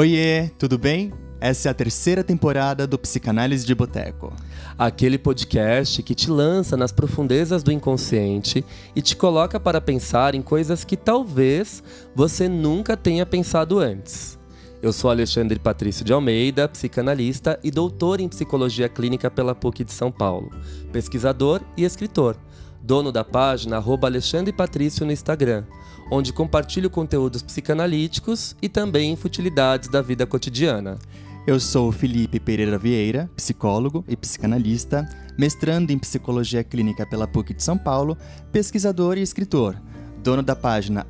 Oiê, tudo bem? Essa é a terceira temporada do Psicanálise de Boteco. Aquele podcast que te lança nas profundezas do inconsciente e te coloca para pensar em coisas que talvez você nunca tenha pensado antes. Eu sou Alexandre Patrício de Almeida, psicanalista e doutor em psicologia clínica pela PUC de São Paulo, pesquisador e escritor, dono da página Alexandre Patrício no Instagram, onde compartilho conteúdos psicanalíticos e também futilidades da vida cotidiana. Eu sou Felipe Pereira Vieira, psicólogo e psicanalista, mestrando em psicologia clínica pela PUC de São Paulo, pesquisador e escritor, dono da página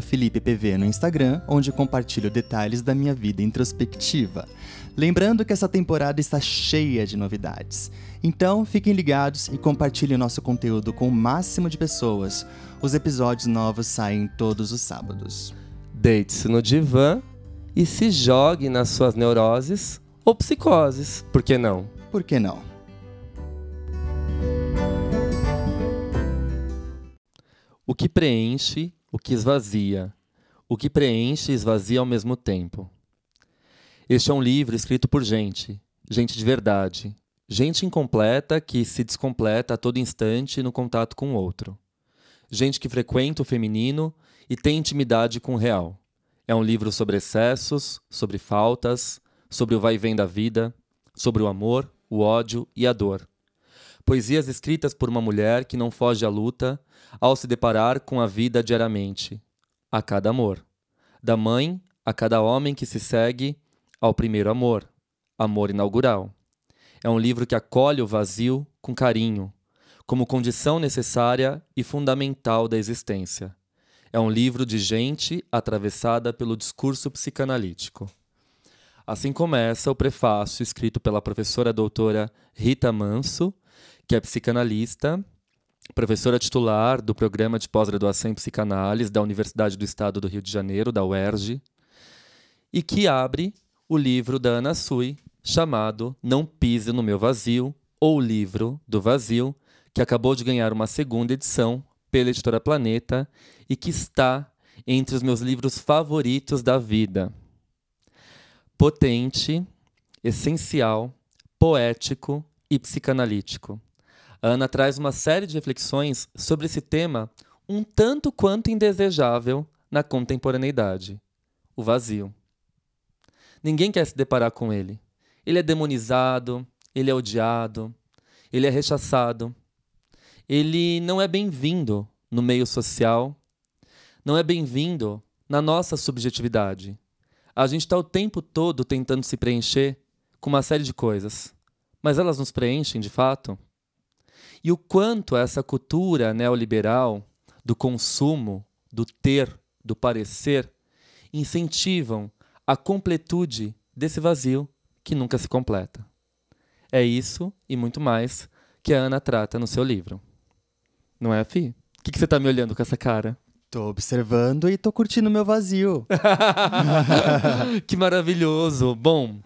FelipePV no Instagram, onde compartilho detalhes da minha vida introspectiva. Lembrando que essa temporada está cheia de novidades. Então, fiquem ligados e compartilhem nosso conteúdo com o máximo de pessoas. Os episódios novos saem todos os sábados. Deite-se no divã e se jogue nas suas neuroses ou psicoses. Por que não? Por que não? O que preenche, o que esvazia. O que preenche e esvazia ao mesmo tempo. Este é um livro escrito por gente, gente de verdade, gente incompleta que se descompleta a todo instante no contato com o outro. Gente que frequenta o feminino e tem intimidade com o real. É um livro sobre excessos, sobre faltas, sobre o vai e vem da vida, sobre o amor, o ódio e a dor. Poesias escritas por uma mulher que não foge à luta ao se deparar com a vida diariamente, a cada amor. Da mãe a cada homem que se segue ao primeiro amor, amor inaugural. É um livro que acolhe o vazio com carinho, como condição necessária e fundamental da existência. É um livro de gente atravessada pelo discurso psicanalítico. Assim começa o prefácio escrito pela professora doutora Rita Manso, que é psicanalista, professora titular do programa de pós-graduação em psicanálise da Universidade do Estado do Rio de Janeiro, da UERJ, e que abre o livro da Ana Sui, chamado Não Pise no Meu Vazio, ou Livro do Vazio, que acabou de ganhar uma segunda edição pela editora Planeta e que está entre os meus livros favoritos da vida. Potente, essencial, poético e psicanalítico. A Ana traz uma série de reflexões sobre esse tema um tanto quanto indesejável na contemporaneidade: o vazio. Ninguém quer se deparar com ele. Ele é demonizado, ele é odiado, ele é rechaçado, ele não é bem-vindo no meio social, não é bem-vindo na nossa subjetividade. A gente está o tempo todo tentando se preencher com uma série de coisas, mas elas nos preenchem de fato? E o quanto essa cultura neoliberal do consumo, do ter, do parecer, incentivam a completude desse vazio que nunca se completa. É isso e muito mais que a Ana trata no seu livro. Não é, Fi? O que, que você tá me olhando com essa cara? Tô observando e tô curtindo meu vazio. que maravilhoso! Bom,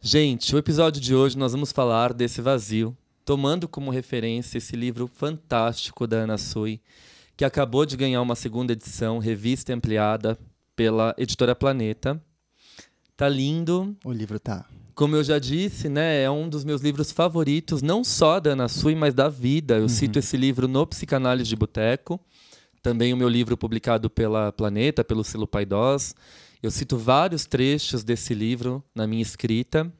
gente, o episódio de hoje nós vamos falar desse vazio, tomando como referência esse livro fantástico da Ana Sui, que acabou de ganhar uma segunda edição, revista ampliada pela editora Planeta. Tá lindo. O livro tá. Como eu já disse, né, é um dos meus livros favoritos, não só da Ana Sui, mas da vida. Eu uhum. cito esse livro no Psicanálise de Boteco, também o meu livro publicado pela Planeta, pelo selo Paidós. Eu cito vários trechos desse livro na minha escrita.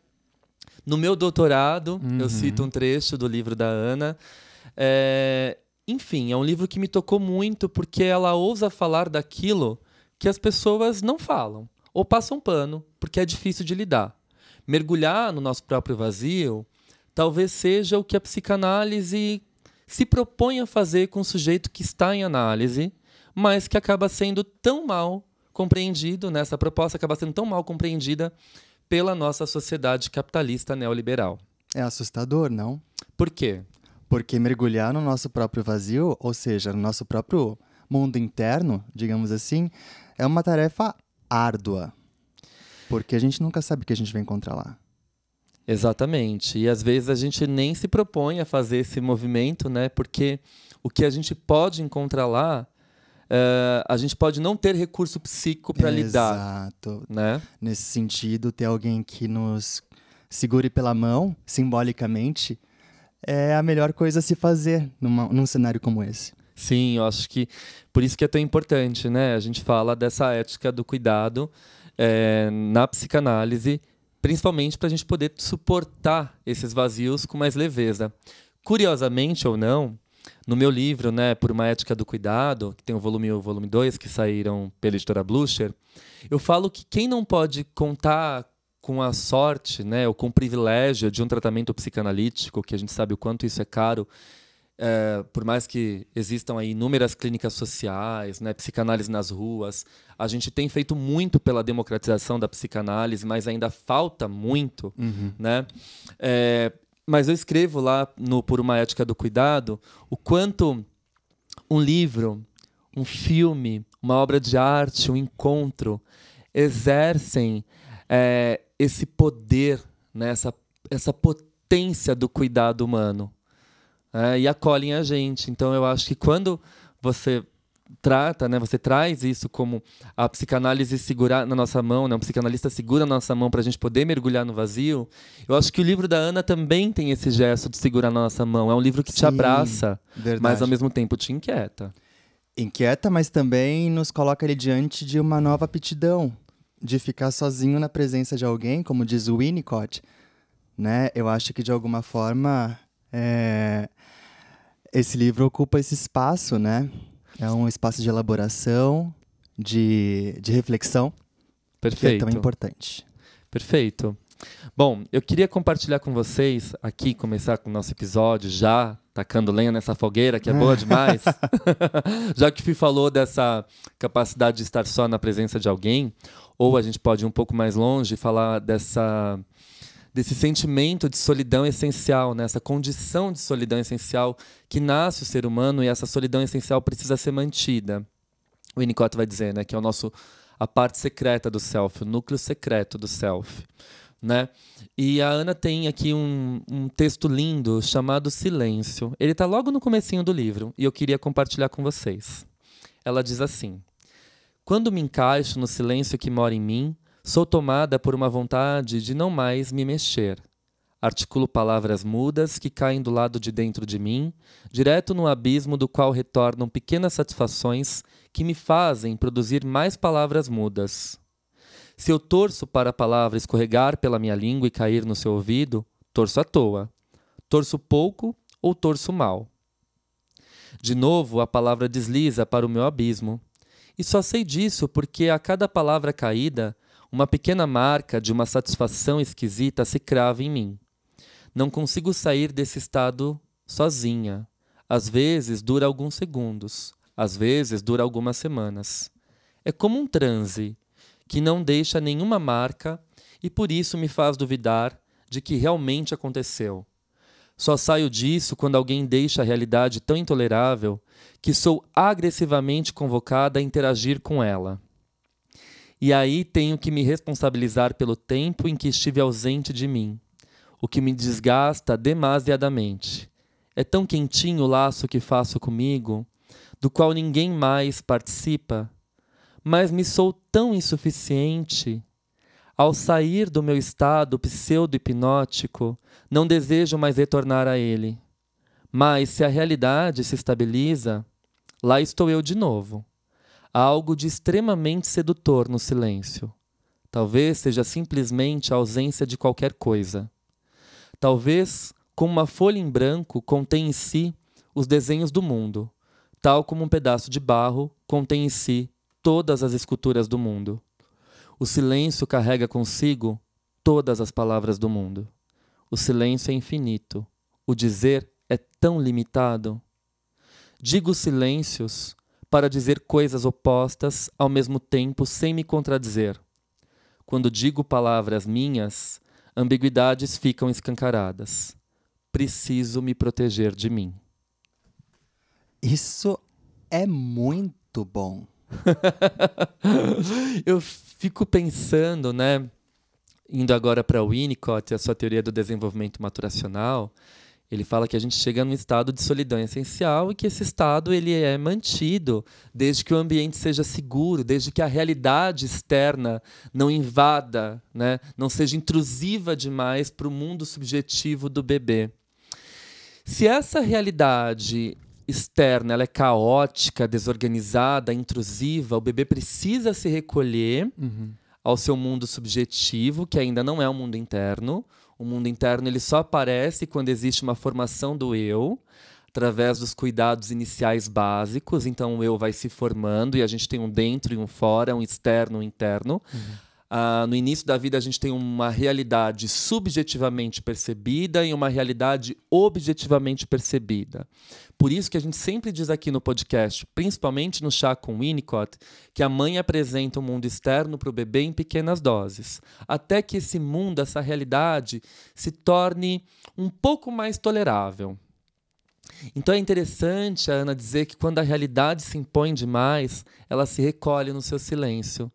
No meu doutorado, uhum. eu cito um trecho do livro da Ana. É... Enfim, é um livro que me tocou muito porque ela ousa falar daquilo que as pessoas não falam ou passam pano, porque é difícil de lidar mergulhar no nosso próprio vazio talvez seja o que a psicanálise se propõe a fazer com o sujeito que está em análise, mas que acaba sendo tão mal compreendido, nessa né? proposta acaba sendo tão mal compreendida pela nossa sociedade capitalista neoliberal. É assustador, não? Por quê? Porque mergulhar no nosso próprio vazio, ou seja, no nosso próprio mundo interno, digamos assim, é uma tarefa árdua. Porque a gente nunca sabe o que a gente vai encontrar lá. Exatamente. E às vezes a gente nem se propõe a fazer esse movimento, né? Porque o que a gente pode encontrar lá uh, a gente pode não ter recurso psíquico para lidar. Exato. Né? Nesse sentido, ter alguém que nos segure pela mão, simbolicamente, é a melhor coisa a se fazer numa, num cenário como esse. Sim, eu acho que por isso que é tão importante, né? A gente fala dessa ética do cuidado é, na psicanálise, principalmente para a gente poder suportar esses vazios com mais leveza. Curiosamente ou não, no meu livro, né, Por uma Ética do Cuidado, que tem o volume 1 e o volume 2, que saíram pela editora Blucher, eu falo que quem não pode contar com a sorte, né, ou com o privilégio de um tratamento psicanalítico, que a gente sabe o quanto isso é caro, é, por mais que existam aí inúmeras clínicas sociais, né, psicanálise nas ruas, a gente tem feito muito pela democratização da psicanálise, mas ainda falta muito, uhum. né? É, mas eu escrevo lá no Por uma Ética do Cuidado o quanto um livro, um filme, uma obra de arte, um encontro exercem é, esse poder, né, essa, essa potência do cuidado humano é, e acolhem a gente. Então eu acho que quando você trata, né, você traz isso como a psicanálise segurar na nossa mão, né, um psicanalista segura na nossa mão para a gente poder mergulhar no vazio. Eu acho que o livro da Ana também tem esse gesto de segurar na nossa mão. É um livro que Sim, te abraça, verdade. mas ao mesmo tempo te inquieta. Inquieta, mas também nos coloca ali diante de uma nova aptidão de ficar sozinho na presença de alguém, como diz o Winnicott, né? Eu acho que de alguma forma é... esse livro ocupa esse espaço, né? É um espaço de elaboração, de, de reflexão, Perfeito. que é tão importante. Perfeito. Bom, eu queria compartilhar com vocês aqui, começar com o nosso episódio, já tacando lenha nessa fogueira, que é boa demais. já que o Fih falou dessa capacidade de estar só na presença de alguém, ou a gente pode ir um pouco mais longe e falar dessa desse sentimento de solidão essencial, né? essa condição de solidão essencial que nasce o ser humano e essa solidão essencial precisa ser mantida. O Winnicott vai dizer né, que é o nosso a parte secreta do self, o núcleo secreto do self. Né? E a Ana tem aqui um, um texto lindo chamado Silêncio. Ele está logo no comecinho do livro e eu queria compartilhar com vocês. Ela diz assim: quando me encaixo no silêncio que mora em mim, sou tomada por uma vontade de não mais me mexer. Articulo palavras mudas que caem do lado de dentro de mim, direto no abismo do qual retornam pequenas satisfações que me fazem produzir mais palavras mudas. Se eu torço para a palavra escorregar pela minha língua e cair no seu ouvido, torço à toa. Torço pouco ou torço mal. De novo, a palavra desliza para o meu abismo. E só sei disso porque a cada palavra caída, uma pequena marca de uma satisfação esquisita se crava em mim. Não consigo sair desse estado sozinha. Às vezes dura alguns segundos, às vezes dura algumas semanas. É como um transe que não deixa nenhuma marca e por isso me faz duvidar de que realmente aconteceu. Só saio disso quando alguém deixa a realidade tão intolerável que sou agressivamente convocada a interagir com ela. E aí tenho que me responsabilizar pelo tempo em que estive ausente de mim, o que me desgasta demasiadamente. É tão quentinho o laço que faço comigo, do qual ninguém mais participa, mas me sou tão insuficiente. Ao sair do meu estado pseudo-hipnótico, não desejo mais retornar a ele. Mas se a realidade se estabiliza, lá estou eu de novo. Há algo de extremamente sedutor no silêncio. Talvez seja simplesmente a ausência de qualquer coisa. Talvez, como uma folha em branco, contém em si os desenhos do mundo, tal como um pedaço de barro contém em si todas as esculturas do mundo. O silêncio carrega consigo todas as palavras do mundo. O silêncio é infinito. O dizer é tão limitado. Digo silêncios para dizer coisas opostas ao mesmo tempo sem me contradizer. Quando digo palavras minhas, ambiguidades ficam escancaradas. Preciso me proteger de mim. Isso é muito bom. Eu fico pensando, né, indo agora para o Winnicott, a sua teoria do desenvolvimento maturacional, Ele fala que a gente chega num estado de solidão essencial e que esse estado ele é mantido desde que o ambiente seja seguro, desde que a realidade externa não invada, né, não seja intrusiva demais para o mundo subjetivo do bebê. Se essa realidade externa ela é caótica, desorganizada, intrusiva, o bebê precisa se recolher uhum. Ao seu mundo subjetivo, que ainda não é o mundo interno. O mundo interno ele só aparece quando existe uma formação do eu, através dos cuidados iniciais básicos. Então o eu vai se formando e a gente tem um dentro e um fora, um externo e um interno. Uhum. Ah, no início da vida, a gente tem uma realidade subjetivamente percebida e uma realidade objetivamente percebida. Por isso que a gente sempre diz aqui no podcast, principalmente no chá com Winnicott, que a mãe apresenta o um mundo externo para o bebê em pequenas doses, até que esse mundo, essa realidade, se torne um pouco mais tolerável. Então é interessante a Ana dizer que quando a realidade se impõe demais, ela se recolhe no seu silêncio.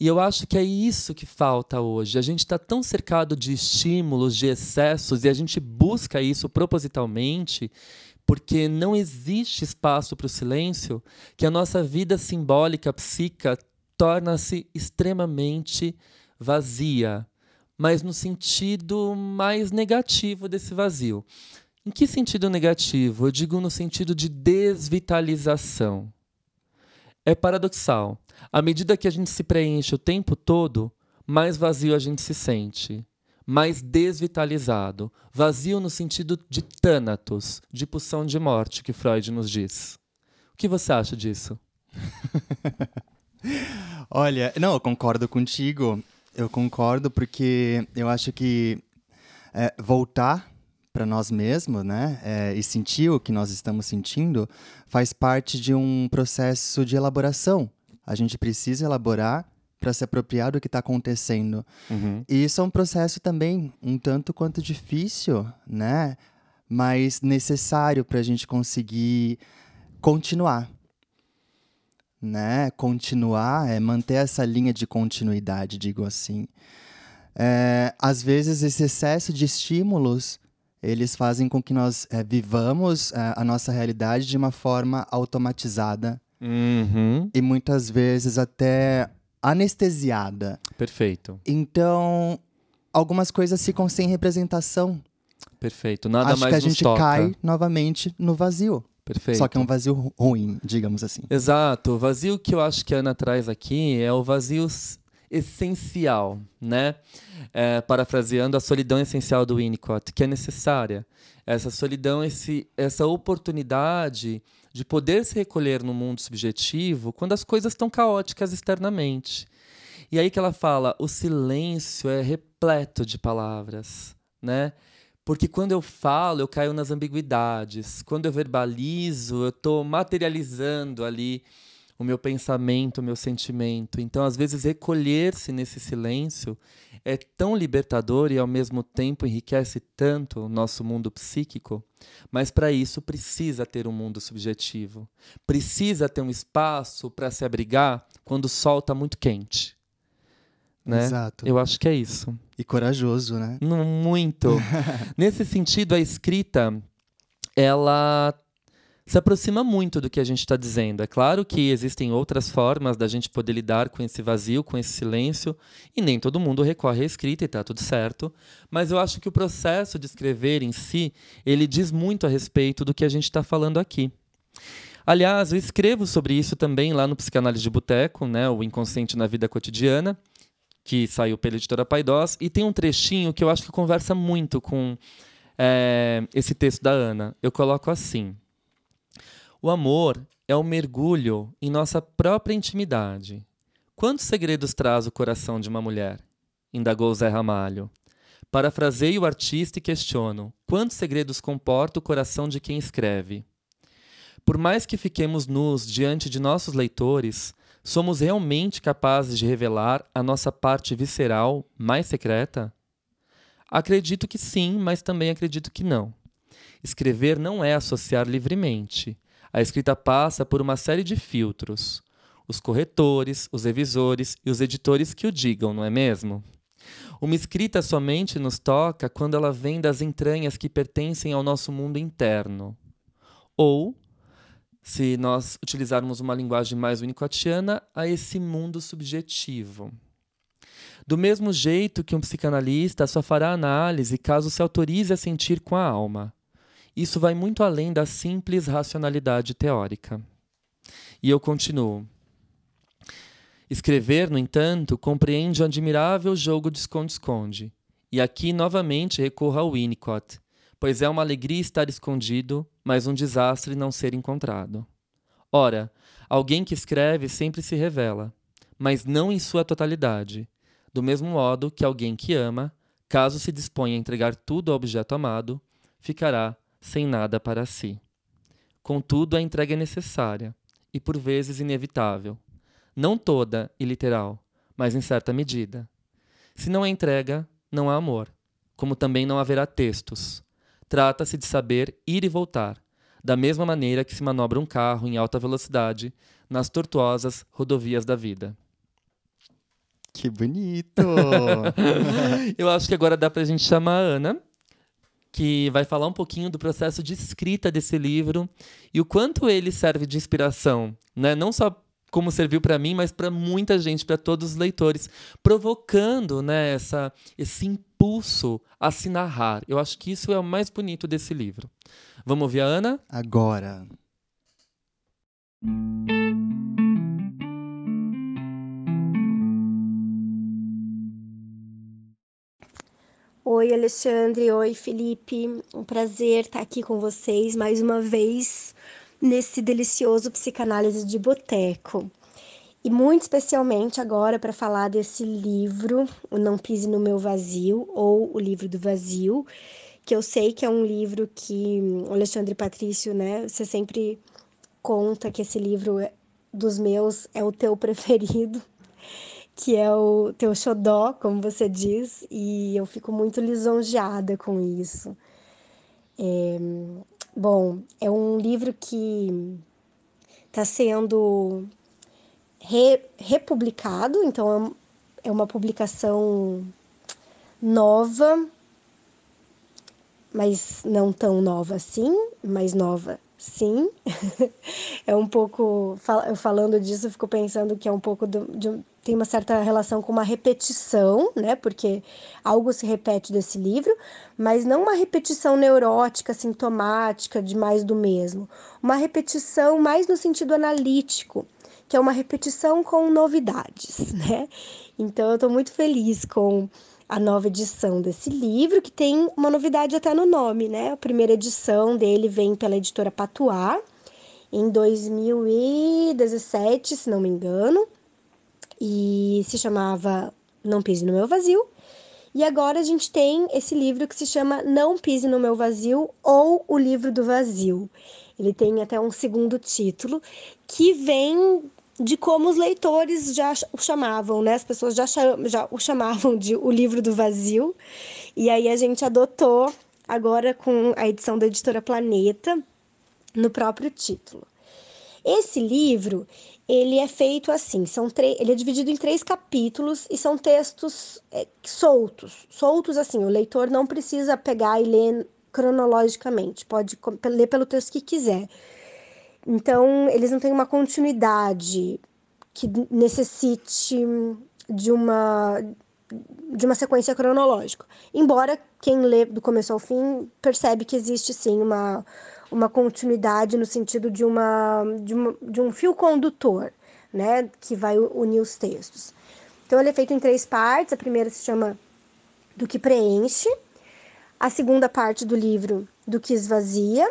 E eu acho que é isso que falta hoje. A gente está tão cercado de estímulos, de excessos, e a gente busca isso propositalmente, porque não existe espaço para o silêncio, que a nossa vida simbólica, psíquica, torna-se extremamente vazia, mas no sentido mais negativo desse vazio. Em que sentido negativo? Eu digo no sentido de desvitalização. É paradoxal. À medida que a gente se preenche o tempo todo, mais vazio a gente se sente, mais desvitalizado. Vazio no sentido de tânatos, de pulsão de morte, que Freud nos diz. O que você acha disso? Olha, não, eu concordo contigo. Eu concordo porque eu acho que é, voltar para nós mesmos, né, é, e sentir o que nós estamos sentindo, faz parte de um processo de elaboração. A gente precisa elaborar para se apropriar do que está acontecendo. Uhum. E isso é um processo também um tanto quanto difícil, né, mas necessário para a gente conseguir continuar. Né? Continuar é manter essa linha de continuidade, digo assim. É, às vezes, esse excesso de estímulos eles fazem com que nós é, vivamos é, a nossa realidade de uma forma automatizada uhum. e muitas vezes até anestesiada. Perfeito. Então, algumas coisas ficam sem representação. Perfeito. Nada Acho mais que a gente toca. cai novamente no vazio. Perfeito. Só que é um vazio ruim, digamos assim. Exato. O vazio que eu acho que a Ana traz aqui é o vazio essencial, né? É, parafraseando a solidão essencial do Winnicott, que é necessária. Essa solidão, esse, essa oportunidade de poder se recolher no mundo subjetivo quando as coisas estão caóticas externamente. E aí que ela fala, o silêncio é repleto de palavras, né? Porque quando eu falo, eu caio nas ambiguidades. Quando eu verbalizo, eu estou materializando ali o meu pensamento, o meu sentimento. Então, às vezes, recolher-se nesse silêncio é tão libertador e, ao mesmo tempo, enriquece tanto o nosso mundo psíquico. Mas, para isso, precisa ter um mundo subjetivo. Precisa ter um espaço para se abrigar quando o sol está muito quente. Né? Exato. Eu acho que é isso. E corajoso, né? Muito. Nesse sentido, a escrita ela se aproxima muito do que a gente está dizendo. É claro que existem outras formas da gente poder lidar com esse vazio, com esse silêncio, e nem todo mundo recorre à escrita e está tudo certo. Mas eu acho que o processo de escrever em si, ele diz muito a respeito do que a gente está falando aqui. Aliás, eu escrevo sobre isso também lá no Psicanálise de Boteco, né, o Inconsciente na Vida Cotidiana, que saiu pela editora Paidós, e tem um trechinho que eu acho que conversa muito com é, esse texto da Ana. Eu coloco assim. O amor é o mergulho em nossa própria intimidade. Quantos segredos traz o coração de uma mulher? indagou Zé Ramalho. Parafraseio o artista e questiono: quantos segredos comporta o coração de quem escreve? Por mais que fiquemos nus diante de nossos leitores, somos realmente capazes de revelar a nossa parte visceral mais secreta? Acredito que sim, mas também acredito que não. Escrever não é associar livremente, a escrita passa por uma série de filtros. Os corretores, os revisores e os editores que o digam, não é mesmo? Uma escrita somente nos toca quando ela vem das entranhas que pertencem ao nosso mundo interno. Ou, se nós utilizarmos uma linguagem mais winnicottiana, a esse mundo subjetivo. Do mesmo jeito que um psicanalista só fará análise caso se autorize a sentir com a alma. Isso vai muito além da simples racionalidade teórica. E eu continuo. Escrever, no entanto, compreende um admirável jogo de esconde-esconde. E aqui novamente recorro ao Winnicott, pois é uma alegria estar escondido, mas um desastre não ser encontrado. Ora, alguém que escreve sempre se revela, mas não em sua totalidade, do mesmo modo que alguém que ama, caso se disponha a entregar tudo ao objeto amado, ficará sem nada para si. Contudo, a entrega é necessária e por vezes inevitável não toda e literal, mas em certa medida. Se não há entrega, não há amor, como também não haverá textos. Trata-se de saber ir e voltar, da mesma maneira que se manobra um carro em alta velocidade nas tortuosas rodovias da vida. Que bonito! Eu acho que agora dá para a gente chamar a Ana, que vai falar um pouquinho do processo de escrita desse livro e o quanto ele serve de inspiração, né? não só como serviu para mim, mas para muita gente, para todos os leitores, provocando né, essa, esse impulso a se narrar. Eu acho que isso é o mais bonito desse livro. Vamos ouvir a Ana? Agora. Oi, Alexandre. Oi, Felipe. Um prazer estar aqui com vocês mais uma vez nesse delicioso psicanálise de boteco. E muito especialmente agora para falar desse livro, O Não Pise no Meu Vazio, ou O Livro do Vazio, que eu sei que é um livro que o Alexandre Patrício, né, você sempre conta que esse livro é, dos meus é o teu preferido, que é o teu xodó, como você diz, e eu fico muito lisonjeada com isso. É, Bom, é um livro que está sendo re, republicado, então é, é uma publicação nova, mas não tão nova assim, mais nova sim. é um pouco, falando disso, eu fico pensando que é um pouco do, de, tem uma certa relação com uma repetição, né? Porque algo se repete desse livro, mas não uma repetição neurótica, sintomática, de mais do mesmo. Uma repetição mais no sentido analítico, que é uma repetição com novidades, né? Então eu estou muito feliz com a nova edição desse livro, que tem uma novidade até no nome, né? A primeira edição dele vem pela editora Patuá, em 2017, se não me engano e se chamava Não Pise no Meu Vazio. E agora a gente tem esse livro que se chama Não Pise no Meu Vazio ou O Livro do Vazio. Ele tem até um segundo título que vem de como os leitores já o chamavam, né? As pessoas já, já o chamavam de O Livro do Vazio. E aí a gente adotou agora com a edição da editora Planeta no próprio título. Esse livro, ele é feito assim, são ele é dividido em três capítulos e são textos é, soltos, soltos assim, o leitor não precisa pegar e ler cronologicamente, pode ler pelo texto que quiser. Então, eles não têm uma continuidade que necessite de uma de uma sequência cronológica. Embora quem lê do começo ao fim percebe que existe sim uma uma continuidade no sentido de, uma, de, uma, de um fio condutor, né, que vai unir os textos. Então, ele é feito em três partes. A primeira se chama Do que preenche, a segunda parte do livro, Do que esvazia,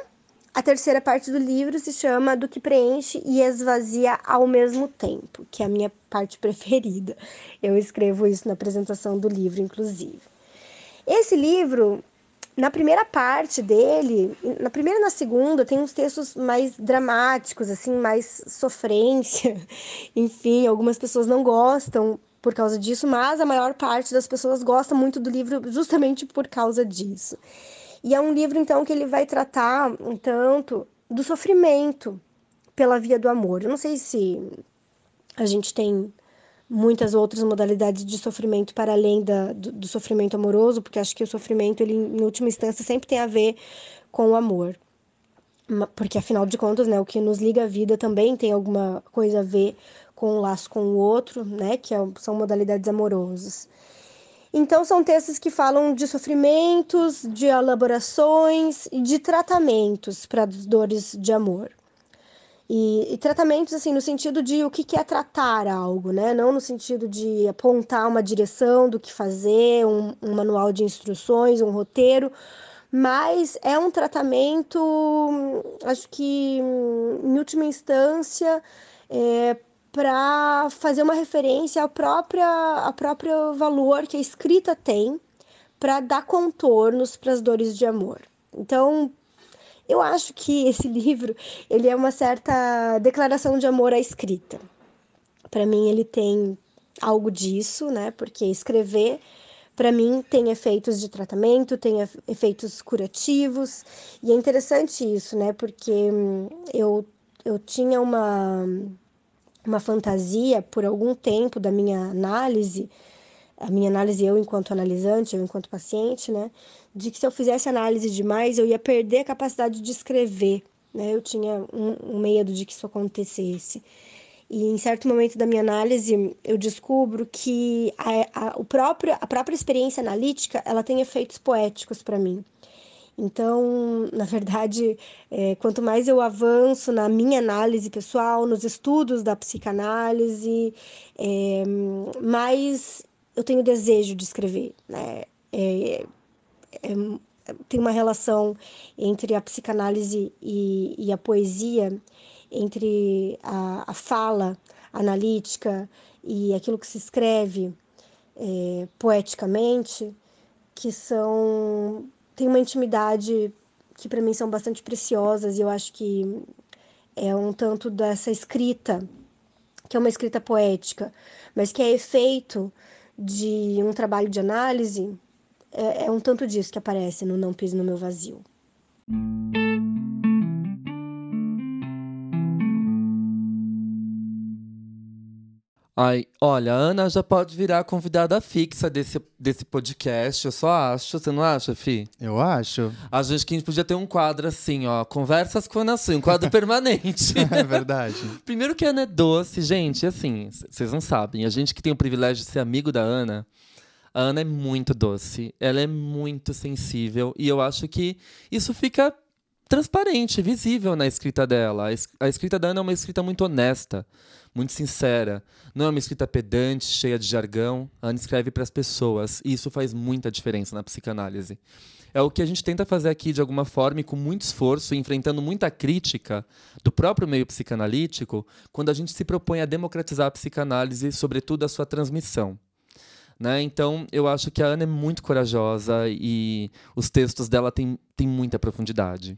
a terceira parte do livro se chama Do que preenche e esvazia ao mesmo tempo, que é a minha parte preferida. Eu escrevo isso na apresentação do livro, inclusive. Esse livro na primeira parte dele, na primeira e na segunda, tem uns textos mais dramáticos, assim, mais sofrência. Enfim, algumas pessoas não gostam por causa disso, mas a maior parte das pessoas gosta muito do livro justamente por causa disso. E é um livro, então, que ele vai tratar um tanto do sofrimento pela via do amor. Eu não sei se a gente tem muitas outras modalidades de sofrimento para além da, do, do sofrimento amoroso, porque acho que o sofrimento, ele, em última instância, sempre tem a ver com o amor. Porque, afinal de contas, né, o que nos liga à vida também tem alguma coisa a ver com o laço com o outro, né, que é, são modalidades amorosas. Então, são textos que falam de sofrimentos, de elaborações e de tratamentos para as dores de amor. E, e, tratamentos, assim, no sentido de o que, que é tratar algo, né? Não no sentido de apontar uma direção do que fazer, um, um manual de instruções, um roteiro, mas é um tratamento, acho que, em última instância, é, para fazer uma referência ao próprio, ao próprio valor que a escrita tem para dar contornos para as dores de amor. Então, eu acho que esse livro ele é uma certa declaração de amor à escrita. Para mim ele tem algo disso, né? Porque escrever para mim tem efeitos de tratamento, tem efeitos curativos e é interessante isso, né? Porque hum, eu eu tinha uma uma fantasia por algum tempo da minha análise, a minha análise eu enquanto analisante, eu enquanto paciente, né, de que se eu fizesse análise demais, eu ia perder a capacidade de escrever, né? Eu tinha um, um medo de que isso acontecesse. E em certo momento da minha análise, eu descubro que a, a, o próprio, a própria experiência analítica, ela tem efeitos poéticos para mim. Então, na verdade, é, quanto mais eu avanço na minha análise pessoal, nos estudos da psicanálise, é, mais eu tenho desejo de escrever. Né? É, é tem uma relação entre a psicanálise e, e a poesia, entre a, a, fala analítica e aquilo que se escreve é, poeticamente, que são tem uma intimidade que para mim são bastante preciosas e eu acho que é um tanto dessa escrita, que é uma escrita poética, mas que é efeito de um trabalho de análise, é, é um tanto disso que aparece no Não Pise no Meu Vazio. Ai, olha, a Ana já pode virar convidada fixa desse, desse podcast, eu só acho. Você não acha, Fi? Eu acho. A gente que a gente podia ter um quadro assim, ó. Conversas com a Ana Sui, um quadro permanente. é verdade. Primeiro que a Ana é doce, gente, assim, vocês não sabem. A gente que tem o privilégio de ser amigo da Ana, a Ana é muito doce. Ela é muito sensível. E eu acho que isso fica transparente, visível na escrita dela. A escrita da Ana é uma escrita muito honesta muito sincera. Não é uma escrita pedante, cheia de jargão. A Ana escreve para as pessoas. E isso faz muita diferença na psicanálise. É o que a gente tenta fazer aqui de alguma forma e com muito esforço, enfrentando muita crítica do próprio meio psicanalítico, quando a gente se propõe a democratizar a psicanálise, sobretudo a sua transmissão. Né? Então, eu acho que a Ana é muito corajosa e os textos dela têm, têm muita profundidade.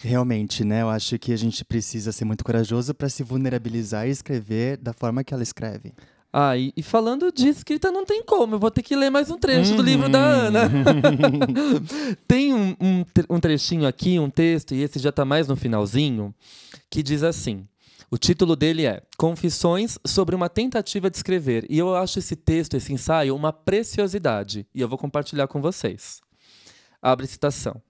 Realmente, né? Eu acho que a gente precisa ser muito corajoso para se vulnerabilizar e escrever da forma que ela escreve. Ah, e, e, falando de escrita, não tem como. Eu vou ter que ler mais um trecho uhum. do livro da uhum. Ana. tem um, um, um, trechinho aqui, um texto, e esse já está mais no finalzinho, que diz assim. O título dele é Confissões sobre uma tentativa de escrever. E eu acho esse texto, esse ensaio, uma preciosidade. E eu vou compartilhar com vocês. Abre citação.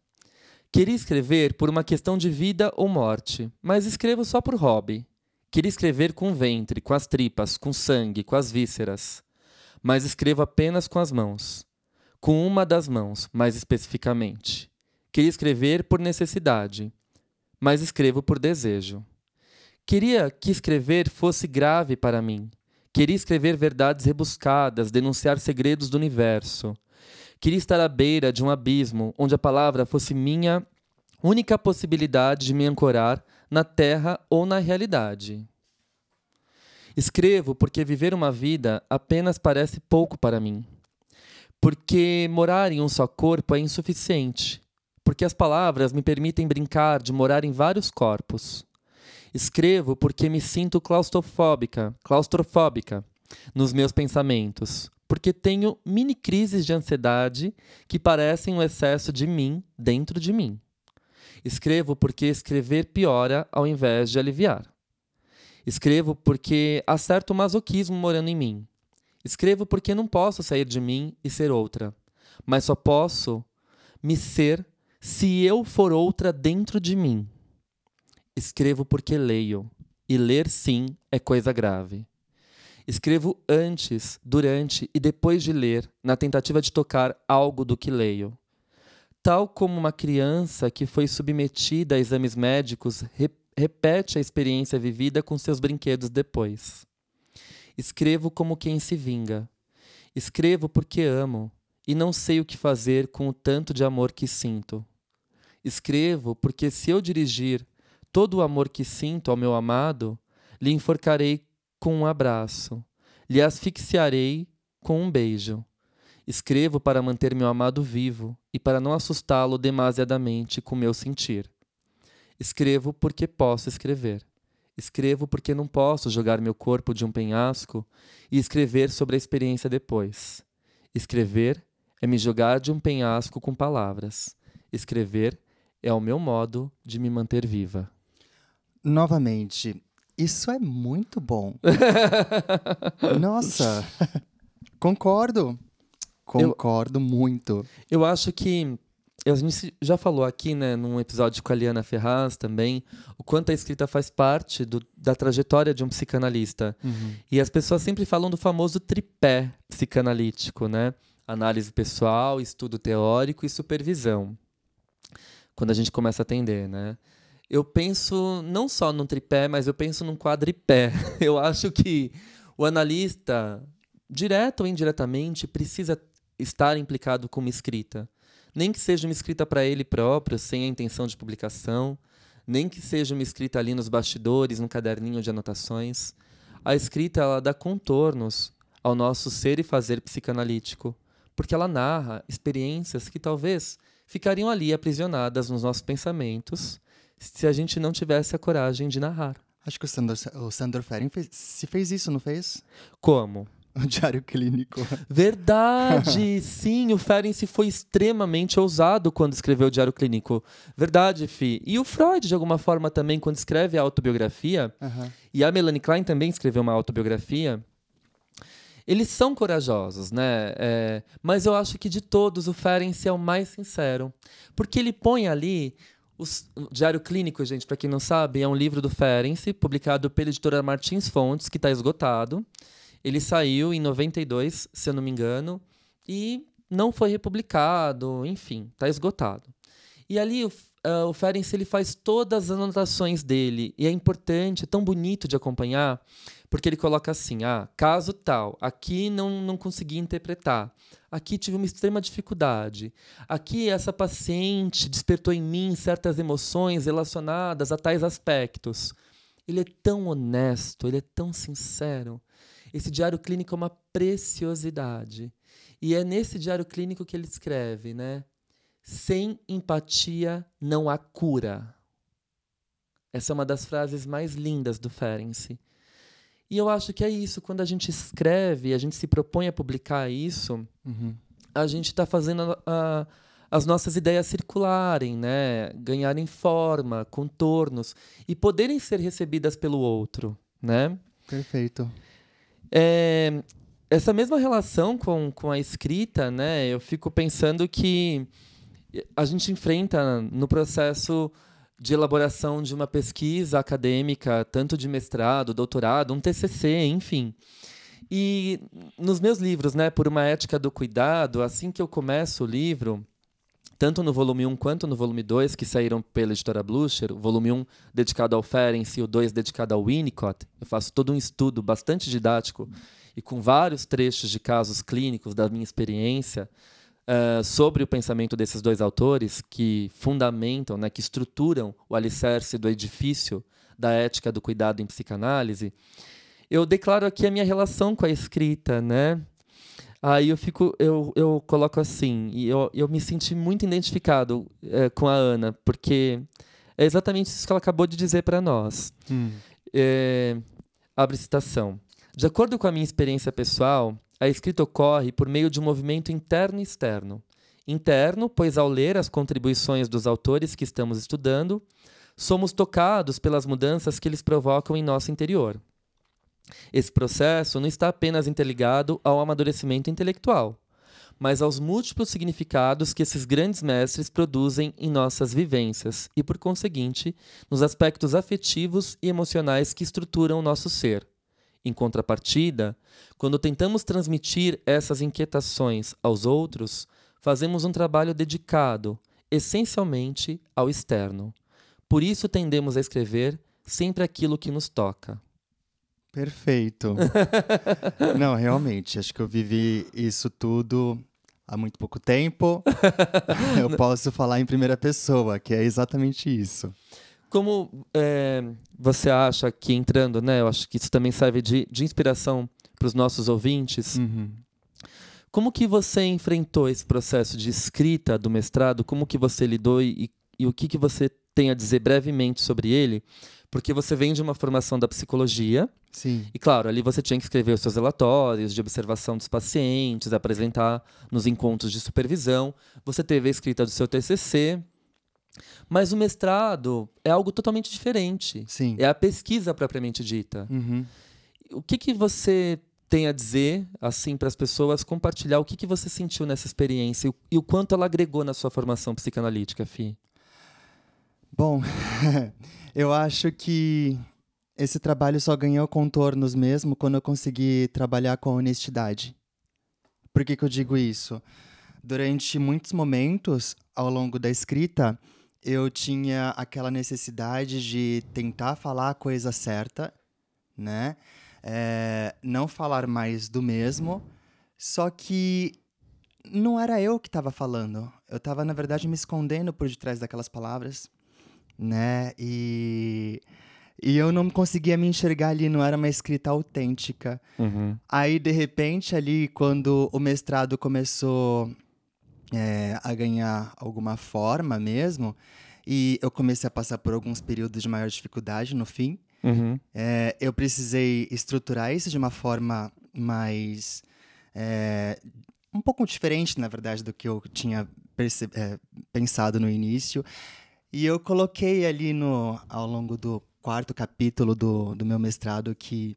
Queria escrever por uma questão de vida ou morte, mas escrevo só por hobby. Queria escrever com o ventre, com as tripas, com sangue, com as vísceras. Mas escrevo apenas com as mãos. Com uma das mãos, mais especificamente. Queria escrever por necessidade, mas escrevo por desejo. Queria que escrever fosse grave para mim. Queria escrever verdades rebuscadas, denunciar segredos do universo. Queria estar à beira de um abismo onde a palavra fosse minha única possibilidade de me ancorar na terra ou na realidade. Escrevo porque viver uma vida apenas parece pouco para mim. Porque morar em um só corpo é insuficiente. Porque as palavras me permitem brincar de morar em vários corpos. Escrevo porque me sinto claustrofóbica, claustrofóbica nos meus pensamentos, porque tenho mini crises de ansiedade que parecem um excesso de mim dentro de mim. Escrevo porque escrever piora ao invés de aliviar. Escrevo porque há certo masoquismo morando em mim, Escrevo porque não posso sair de mim e ser outra, mas só posso me ser se eu for outra dentro de mim. Escrevo porque leio, e ler sim é coisa grave. Escrevo antes, durante e depois de ler, na tentativa de tocar algo do que leio. Tal como uma criança que foi submetida a exames médicos re repete a experiência vivida com seus brinquedos depois. Escrevo como quem se vinga. Escrevo porque amo e não sei o que fazer com o tanto de amor que sinto. Escrevo porque se eu dirigir todo o amor que sinto ao meu amado, lhe enforcarei com um abraço, lhe asfixiarei com um beijo. Escrevo para manter meu amado vivo e para não assustá-lo demasiadamente com meu sentir. Escrevo porque posso escrever. Escrevo porque não posso jogar meu corpo de um penhasco e escrever sobre a experiência depois. Escrever é me jogar de um penhasco com palavras. Escrever é o meu modo de me manter viva. Novamente, isso é muito bom. Nossa, concordo. Concordo eu, muito. Eu acho que a gente já falou aqui, né, num episódio com a Liana Ferraz também, o quanto a escrita faz parte do, da trajetória de um psicanalista. Uhum. E as pessoas sempre falam do famoso tripé psicanalítico, né? Análise pessoal, estudo teórico e supervisão. Quando a gente começa a atender, né? Eu penso não só num tripé, mas eu penso num quadripé. Eu acho que o analista, direto ou indiretamente, precisa estar implicado com uma escrita nem que seja uma escrita para ele próprio, sem a intenção de publicação, nem que seja uma escrita ali nos bastidores, no caderninho de anotações. A escrita ela dá contornos ao nosso ser e fazer psicanalítico, porque ela narra experiências que talvez ficariam ali aprisionadas nos nossos pensamentos se a gente não tivesse a coragem de narrar. Acho que o Sandor, o Sandor fez, se fez isso, não fez? Como? O diário clínico. Verdade! sim, o Ferenczi foi extremamente ousado quando escreveu o diário clínico. Verdade, Fi. E o Freud, de alguma forma, também, quando escreve a autobiografia, uhum. e a Melanie Klein também escreveu uma autobiografia. Eles são corajosos, né? É, mas eu acho que de todos, o Ferenczi é o mais sincero. Porque ele põe ali o Diário Clínico, gente, para quem não sabe, é um livro do Ferenczi, publicado pela editora Martins Fontes, que está esgotado. Ele saiu em 92, se eu não me engano, e não foi republicado, enfim, está esgotado. E ali o, uh, o Ferenc ele faz todas as anotações dele, e é importante, é tão bonito de acompanhar, porque ele coloca assim: ah, caso tal, aqui não, não consegui interpretar, aqui tive uma extrema dificuldade, aqui essa paciente despertou em mim certas emoções relacionadas a tais aspectos. Ele é tão honesto, ele é tão sincero esse diário clínico é uma preciosidade. E é nesse diário clínico que ele escreve, né? Sem empatia não há cura. Essa é uma das frases mais lindas do Ferenczi. E eu acho que é isso, quando a gente escreve, a gente se propõe a publicar isso, uhum. a gente está fazendo a, a, as nossas ideias circularem, né? ganharem forma, contornos e poderem ser recebidas pelo outro. Né? Perfeito. É, essa mesma relação com, com a escrita, né, eu fico pensando que a gente enfrenta no processo de elaboração de uma pesquisa acadêmica, tanto de mestrado, doutorado, um TCC, enfim. E nos meus livros, né, por uma ética do cuidado, assim que eu começo o livro, tanto no volume 1 quanto no volume 2, que saíram pela editora Blucher, o volume 1 dedicado ao Ferenc e o 2 dedicado ao Winnicott, eu faço todo um estudo bastante didático e com vários trechos de casos clínicos da minha experiência uh, sobre o pensamento desses dois autores que fundamentam, né, que estruturam o alicerce do edifício da ética do cuidado em psicanálise, eu declaro aqui a minha relação com a escrita, né? Aí eu fico, eu, eu coloco assim, e eu, eu me senti muito identificado é, com a Ana, porque é exatamente isso que ela acabou de dizer para nós. Hum. É, abre citação. De acordo com a minha experiência pessoal, a escrita ocorre por meio de um movimento interno e externo. Interno, pois ao ler as contribuições dos autores que estamos estudando, somos tocados pelas mudanças que eles provocam em nosso interior. Esse processo não está apenas interligado ao amadurecimento intelectual, mas aos múltiplos significados que esses grandes mestres produzem em nossas vivências e, por conseguinte, nos aspectos afetivos e emocionais que estruturam o nosso ser. Em contrapartida, quando tentamos transmitir essas inquietações aos outros, fazemos um trabalho dedicado, essencialmente, ao externo. Por isso tendemos a escrever sempre aquilo que nos toca. Perfeito. Não, realmente, acho que eu vivi isso tudo há muito pouco tempo. eu posso falar em primeira pessoa, que é exatamente isso. Como é, você acha que entrando, né? Eu acho que isso também serve de, de inspiração para os nossos ouvintes. Uhum. Como que você enfrentou esse processo de escrita do mestrado? Como que você lidou e, e o que, que você tem a dizer brevemente sobre ele? Porque você vem de uma formação da psicologia. Sim. E claro, ali você tinha que escrever os seus relatórios de observação dos pacientes, apresentar nos encontros de supervisão. Você teve a escrita do seu TCC. Mas o mestrado é algo totalmente diferente. Sim. É a pesquisa propriamente dita. Uhum. O que, que você tem a dizer, assim, para as pessoas, compartilhar o que, que você sentiu nessa experiência e o, e o quanto ela agregou na sua formação psicanalítica, Fi? Bom, eu acho que esse trabalho só ganhou contornos mesmo quando eu consegui trabalhar com honestidade. Por que, que eu digo isso? Durante muitos momentos ao longo da escrita, eu tinha aquela necessidade de tentar falar a coisa certa, né? É, não falar mais do mesmo, só que não era eu que estava falando. Eu estava, na verdade, me escondendo por detrás daquelas palavras, né? E, e eu não conseguia me enxergar ali, não era uma escrita autêntica. Uhum. Aí, de repente, ali, quando o mestrado começou é, a ganhar alguma forma mesmo, e eu comecei a passar por alguns períodos de maior dificuldade no fim, Uhum. é, eu precisei estruturar isso de uma forma mais. é, um pouco diferente, na verdade, do que eu tinha é, pensado no início. E eu coloquei ali no, ao longo do quarto capítulo do, do meu mestrado que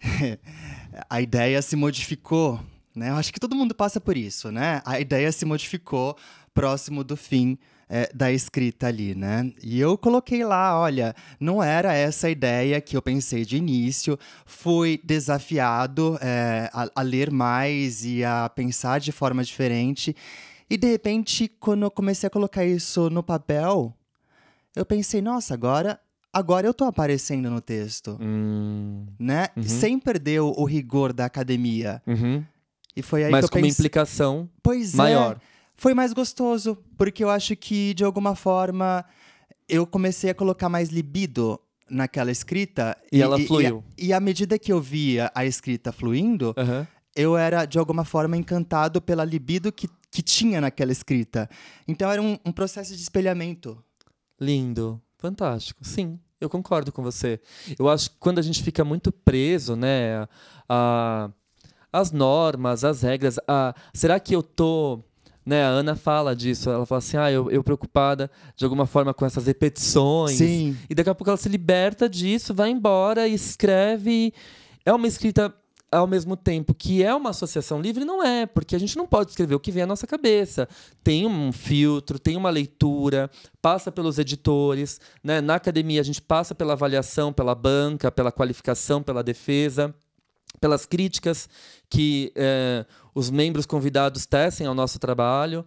a ideia se modificou. Né? Eu acho que todo mundo passa por isso, né? A ideia se modificou próximo do fim é, da escrita ali, né? E eu coloquei lá, olha, não era essa a ideia que eu pensei de início. Fui desafiado é, a, a ler mais e a pensar de forma diferente. E de repente, quando eu comecei a colocar isso no papel, eu pensei, nossa, agora, agora eu tô aparecendo no texto, Hum. né? Uhum. Sem perder o, rigor da academia. Uhum. E foi aí Mas que eu com uma pensei, implicação pois é, maior. foi mais gostoso, porque eu acho que de alguma forma eu comecei a colocar mais libido naquela escrita E ela fluiu. E, e à medida que eu via a escrita fluindo, Aham. eu era de alguma forma encantado pela libido que, que tinha naquela escrita. Então era um, um processo de espelhamento. Lindo, fantástico. Sim, eu concordo com você. Eu acho que quando a gente fica muito preso, né, a as normas, as regras, a será que eu tô né, a Ana fala disso, ela fala assim, ah, eu, eu preocupada de alguma forma com essas repetições. Sim. E daqui a pouco ela se liberta disso, vai embora, escreve. É uma escrita ao mesmo tempo que é uma associação livre, não é, porque a gente não pode escrever o que vem à nossa cabeça. Tem um filtro, tem uma leitura, passa pelos editores. Né? Na academia, a gente passa pela avaliação, pela banca, pela qualificação, pela defesa, pelas críticas que eh, os membros convidados tecem ao nosso trabalho.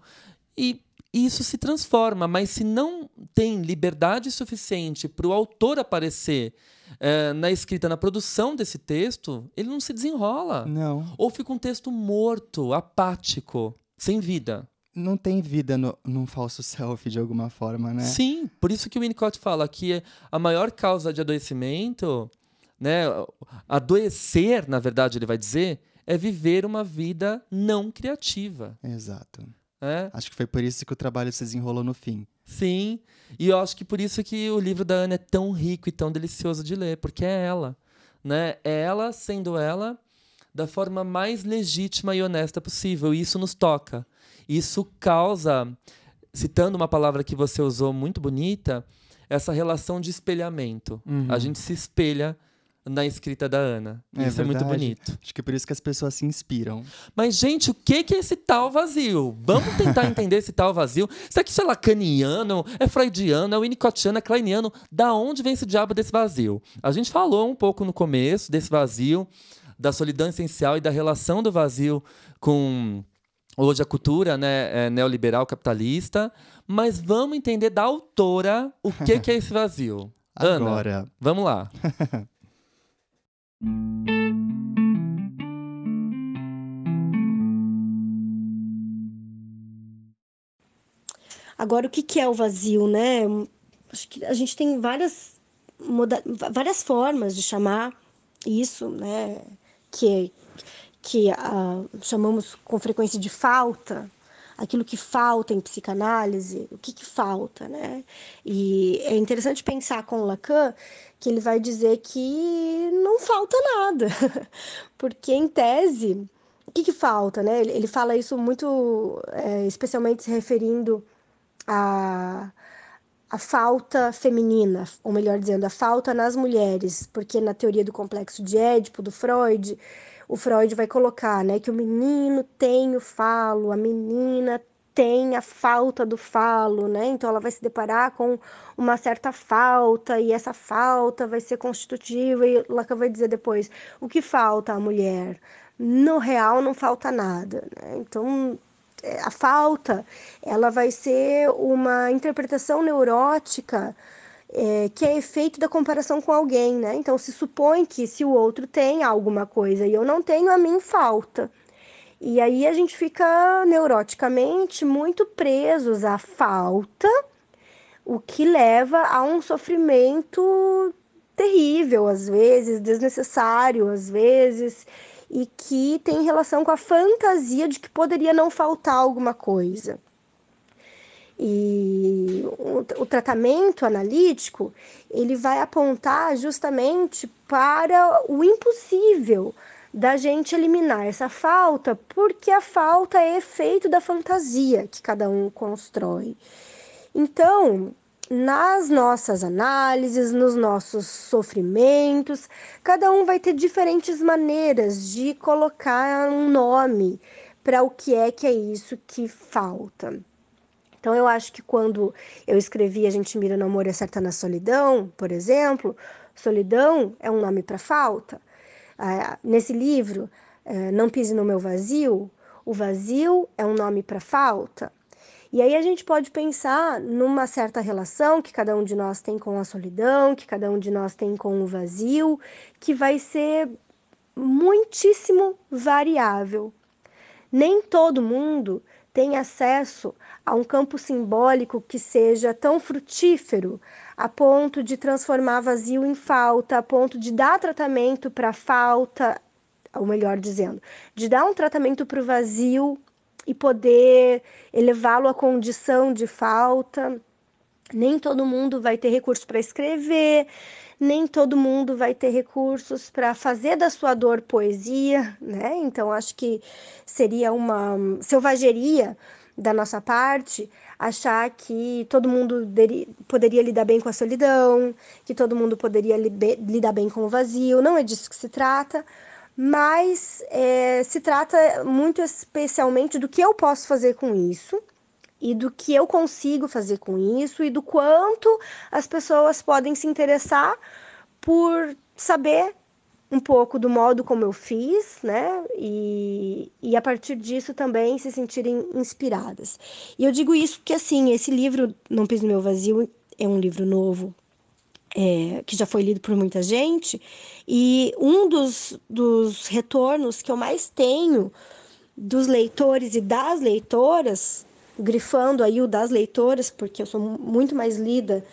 E isso se transforma, mas se não tem liberdade suficiente para o autor aparecer eh, na escrita, na produção desse texto, ele não se desenrola. Não. Ou fica um texto morto, apático, sem vida. Não tem vida no, num falso self de alguma forma, né? Sim, por isso que o Winnicott fala que a maior causa de adoecimento, né, adoecer, na verdade, ele vai dizer, é viver uma vida não criativa. Exato. né? Acho que foi por isso que o trabalho se desenrolou no fim. Sim, e eu acho que por isso que o livro da Ana é tão rico e tão delicioso de ler, porque é ela, né? É ela sendo ela da forma mais legítima e honesta possível, e isso nos toca. Isso causa, citando uma palavra que você usou muito bonita, essa relação de espelhamento. Uhum. A gente se espelha na escrita da Ana. É isso é muito verdade. bonito. Acho que é por isso que as pessoas se inspiram. Mas, gente, o que que é esse tal vazio? Vamos tentar entender esse tal vazio. Será que isso é lacaniano, é freudiano, é winnicottiano, é kleiniano? Da onde vem esse diabo desse vazio? A gente falou um pouco no começo desse vazio, da solidão essencial e da relação do vazio com hoje a cultura né, é neoliberal capitalista. Mas vamos entender da autora o que, que é esse vazio. Ana, Agora, vamos lá. Agora, o que, é o vazio, né? Acho que a gente tem várias, várias formas de chamar isso, né? Que, que ah, chamamos com frequência de falta, aquilo que falta em psicanálise, o que, que falta, né? E é interessante pensar com Lacan que ele vai dizer que não falta nada, porque em tese, o que, que falta, né? Ele, fala isso muito, é, especialmente se referindo a, a falta feminina, ou melhor dizendo, a falta nas mulheres, porque na teoria do complexo de Édipo, do Freud, o Freud vai colocar né, que o menino tem o falo, a menina tem a falta do falo, né? Então ela vai se deparar com uma certa falta e essa falta vai ser constitutiva e Lacan vai dizer depois o que falta à mulher. No real não falta nada, né? Então é, a falta ela vai ser uma interpretação neurótica é, que é efeito da comparação com alguém, né? Então se supõe que se o outro tem alguma coisa e eu não tenho, a mim falta. E aí a gente fica neuroticamente muito presos à falta, o que leva a um sofrimento terrível, às vezes, desnecessário, às vezes, e que tem relação com a fantasia de que poderia não faltar alguma coisa. E o, o tratamento analítico, ele vai apontar justamente para o impossível da gente eliminar essa falta, porque a falta é efeito da fantasia que cada um constrói. Então, nas nossas análises, nos nossos sofrimentos, cada um vai ter diferentes maneiras de colocar um nome para o que é que é isso que falta. Então, eu acho que quando eu escrevi A gente mira no amor e acerta na solidão, por exemplo, solidão é um nome para falta. Ah, nesse livro, eh, Não Pise no Meu Vazio, o vazio é um nome para falta. E aí a gente pode pensar numa certa relação que cada um de nós tem com a solidão, que cada um de nós tem com o vazio, que vai ser muitíssimo variável. Nem todo mundo tem acesso a um campo simbólico que seja tão frutífero a ponto de transformar vazio em falta, a ponto de dar tratamento para falta, ou melhor dizendo, de dar um tratamento para o vazio e poder elevá-lo à condição de falta. Nem todo mundo vai ter recursos para escrever, nem todo mundo vai ter recursos para fazer da sua dor poesia, né? Então acho que seria uma selvageria da nossa parte achar que todo mundo poderia lidar bem com a solidão, que todo mundo poderia lidar bem com o vazio. Não é disso que se trata, mas é, se trata muito especialmente do que eu posso fazer com isso e do que eu consigo fazer com isso e do quanto as pessoas podem se interessar por saber um pouco do modo como eu fiz, né? E, e a partir disso também se sentirem inspiradas. E eu digo isso porque, assim, esse livro, Não Pise no Meu Vazio, é um livro novo, é, que já foi lido por muita gente, e um dos, dos retornos que eu mais tenho dos leitores e das leitoras, grifando aí o das leitoras, porque eu sou muito mais lida,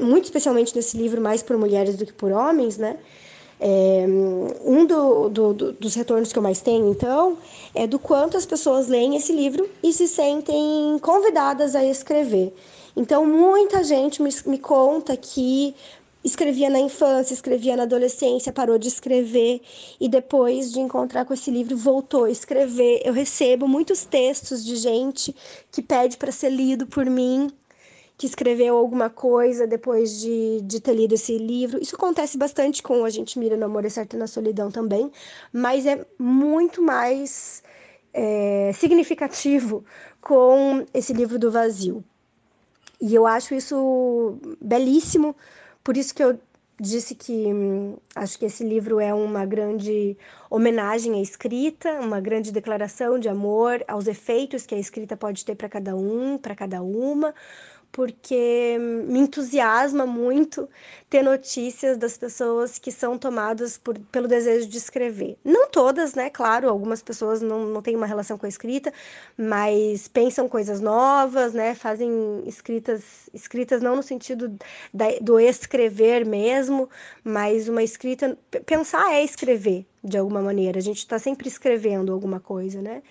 muito especialmente nesse livro, mais por mulheres do que por homens, né? É, um do, do, do, dos retornos que eu mais tenho, então, é do quanto as pessoas leem esse livro e se sentem convidadas a escrever. Então, muita gente me, me conta que escrevia na infância, escrevia na adolescência, parou de escrever e depois de encontrar com esse livro voltou a escrever. Eu recebo muitos textos de gente que pede para ser lido por mim que escreveu alguma coisa depois de, de ter lido esse livro. Isso acontece bastante com A Gente Mira no Amor é Certo na Solidão também, mas é muito mais é, significativo com esse livro do vazio. E eu acho isso belíssimo, por isso que eu disse que hum, acho que esse livro é uma grande homenagem à escrita, uma grande declaração de amor aos efeitos que a escrita pode ter para cada um, para cada uma, porque me entusiasma muito ter notícias das pessoas que são tomadas por, pelo desejo de escrever. Não todas, né? Claro, algumas pessoas não, não têm uma relação com a escrita, mas pensam coisas novas, né? Fazem escritas, escritas não no sentido da, do escrever mesmo, mas uma escrita. Pensar é escrever, de alguma maneira. A gente está sempre escrevendo alguma coisa, né?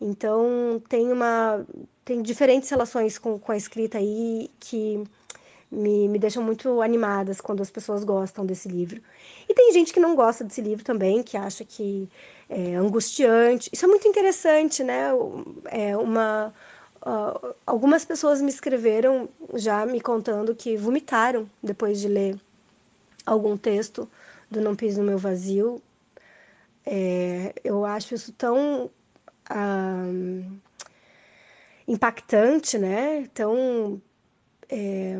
Então tem uma tem diferentes relações com, com a escrita aí que me, me deixam muito animadas quando as pessoas gostam desse livro. E tem gente que não gosta desse livro também, que acha que é angustiante. Isso é muito interessante, né? É uma uh, algumas pessoas me escreveram já me contando que vomitaram depois de ler algum texto do Não Pise no Meu Vazio. É, eu acho isso tão impactante, né? Então, é,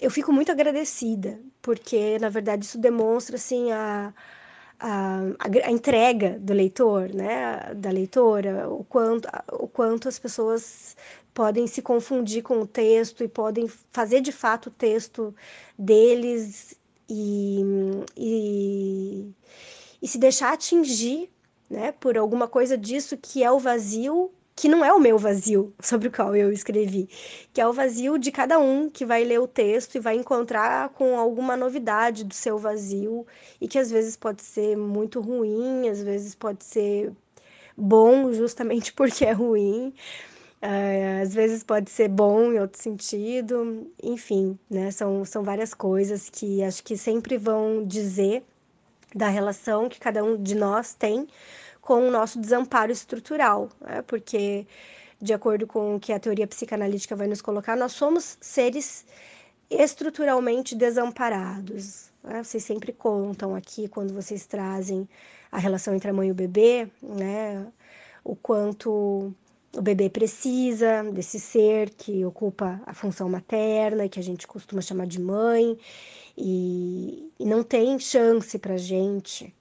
eu fico muito agradecida, porque, na verdade, isso demonstra, assim, a, a, a, entrega do leitor, né? Da leitora, o quanto, o quanto as pessoas podem se confundir com o texto e podem fazer, de fato, o texto deles e, e, e se deixar atingir né, por alguma coisa disso que é o vazio, que não é o meu vazio sobre o qual eu escrevi, que é o vazio de cada um que vai ler o texto e vai encontrar com alguma novidade do seu vazio e que às vezes pode ser muito ruim, às vezes pode ser bom justamente porque é ruim. Uh, às vezes pode ser bom em outro sentido, enfim, né? São, são várias coisas que acho que sempre vão dizer da relação que cada um de nós tem com o nosso desamparo estrutural, né? porque, de acordo com o que a teoria psicanalítica vai nos colocar, nós somos seres estruturalmente desamparados. Né? Vocês sempre contam aqui, quando vocês trazem a relação entre a mãe e o bebê, né? o quanto o bebê precisa desse ser que ocupa a função materna, que a gente costuma chamar de mãe, e, e não tem chance para gente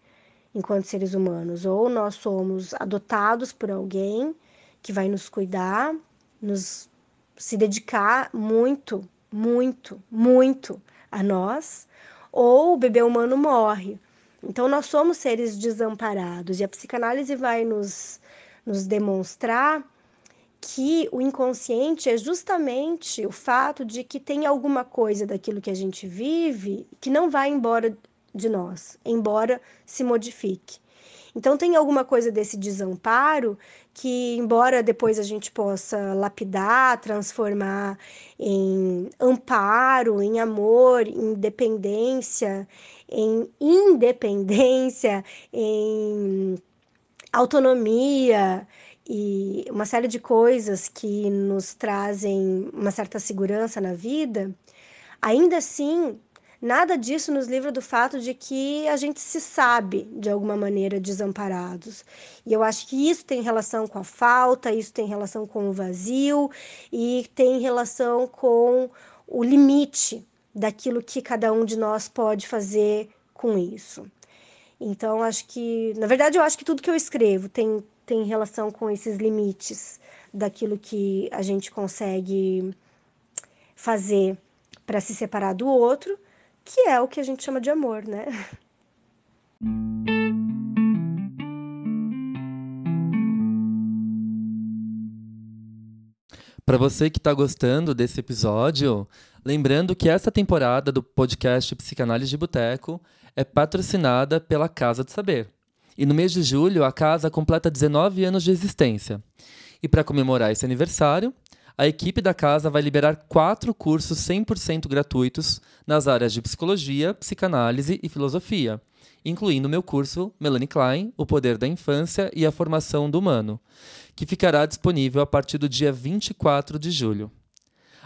enquanto seres humanos. Ou nós somos adotados por alguém que vai nos cuidar, nos se dedicar muito, muito, muito a nós, ou o bebê humano morre. Então nós somos seres desamparados e a psicanálise vai nos, nos demonstrar que o inconsciente é justamente o fato de que tem alguma coisa daquilo que a gente vive que não vai embora de nós, embora se modifique. Então, tem alguma coisa desse desamparo que, embora depois a gente possa lapidar, transformar em amparo, em amor, em dependência, em independência, em autonomia e uma série de coisas que nos trazem uma certa segurança na vida, ainda assim Nada disso nos livra do fato de que a gente se sabe, de alguma maneira, desamparados. E eu acho que isso tem relação com a falta, isso tem relação com o vazio e tem relação com o limite daquilo que cada um de nós pode fazer com isso. Então, acho que, na verdade, eu acho que tudo que eu escrevo tem, tem relação com esses limites daquilo que a gente consegue fazer para se separar do outro que é o que a gente chama de amor, né? Para você que está gostando desse episódio, lembrando que essa temporada do podcast Psicanálise de Boteco é patrocinada pela Casa do Saber. E no mês de julho, a casa completa 19 anos de existência. E para comemorar esse aniversário, a equipe da casa vai liberar quatro cursos 100% gratuitos nas áreas de psicologia, psicanálise e filosofia, incluindo meu curso Melanie Klein, O Poder da Infância e a Formação do Humano, que ficará disponível a partir do dia 24 de julho.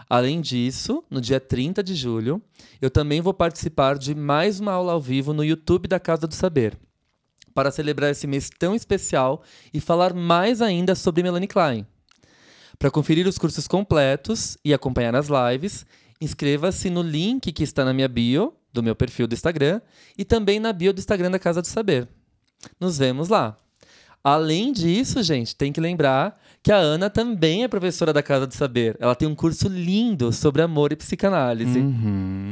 Além disso, no dia 30 de julho, eu também vou participar de mais uma aula ao vivo no YouTube da Casa do Saber, para celebrar esse mês tão especial e falar mais ainda sobre Melanie Klein. Para conferir os cursos completos e acompanhar as lives, inscreva-se no link que está na minha bio, do meu perfil do Instagram, e também na bio do Instagram da Casa do Saber. Nos vemos lá! Além disso, gente, tem que lembrar que a Ana também é professora da Casa do Saber. Ela tem um curso lindo sobre amor e psicanálise. Uhum.